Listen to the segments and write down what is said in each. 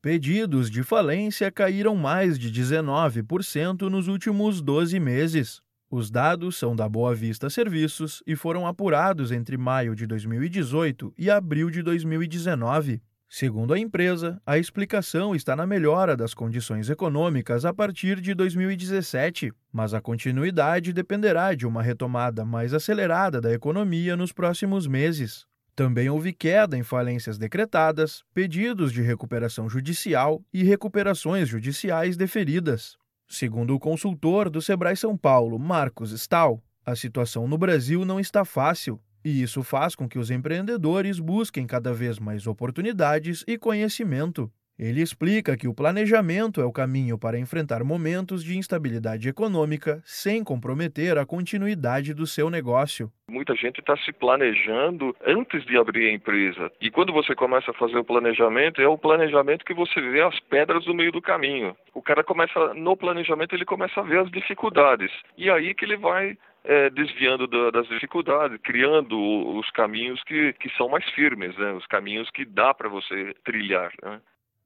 Pedidos de falência caíram mais de 19% nos últimos 12 meses. Os dados são da Boa Vista Serviços e foram apurados entre maio de 2018 e abril de 2019. Segundo a empresa, a explicação está na melhora das condições econômicas a partir de 2017, mas a continuidade dependerá de uma retomada mais acelerada da economia nos próximos meses. Também houve queda em falências decretadas, pedidos de recuperação judicial e recuperações judiciais deferidas. Segundo o consultor do Sebrae São Paulo, Marcos Stahl, a situação no Brasil não está fácil e isso faz com que os empreendedores busquem cada vez mais oportunidades e conhecimento. Ele explica que o planejamento é o caminho para enfrentar momentos de instabilidade econômica sem comprometer a continuidade do seu negócio. Muita gente está se planejando antes de abrir a empresa. E quando você começa a fazer o planejamento, é o planejamento que você vê as pedras no meio do caminho. O cara começa, no planejamento, ele começa a ver as dificuldades. E aí que ele vai é, desviando da, das dificuldades, criando os caminhos que, que são mais firmes, né? os caminhos que dá para você trilhar. Né?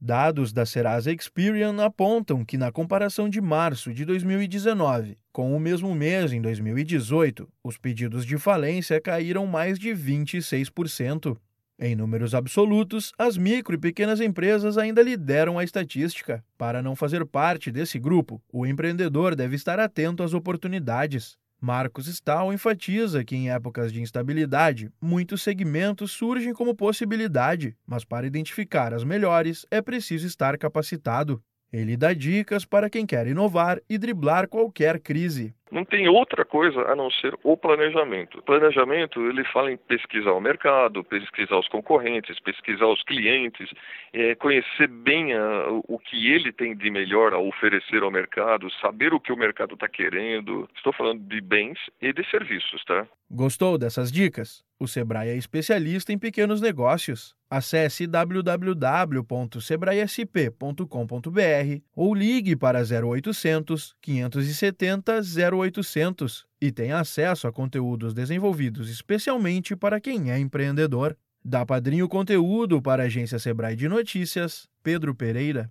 Dados da Serasa Experian apontam que, na comparação de março de 2019 com o mesmo mês em 2018, os pedidos de falência caíram mais de 26%. Em números absolutos, as micro e pequenas empresas ainda lideram a estatística. Para não fazer parte desse grupo, o empreendedor deve estar atento às oportunidades. Marcos Stahl enfatiza que, em épocas de instabilidade, muitos segmentos surgem como possibilidade, mas para identificar as melhores é preciso estar capacitado. Ele dá dicas para quem quer inovar e driblar qualquer crise. Não tem outra coisa a não ser o planejamento. O planejamento ele fala em pesquisar o mercado, pesquisar os concorrentes, pesquisar os clientes, é, conhecer bem a, o que ele tem de melhor a oferecer ao mercado, saber o que o mercado está querendo. Estou falando de bens e de serviços, tá? Gostou dessas dicas? O Sebrae é especialista em pequenos negócios. Acesse www.sebraesp.com.br ou ligue para 0800 570 0800 e tenha acesso a conteúdos desenvolvidos especialmente para quem é empreendedor. Da Padrinho Conteúdo para a agência Sebrae de Notícias, Pedro Pereira.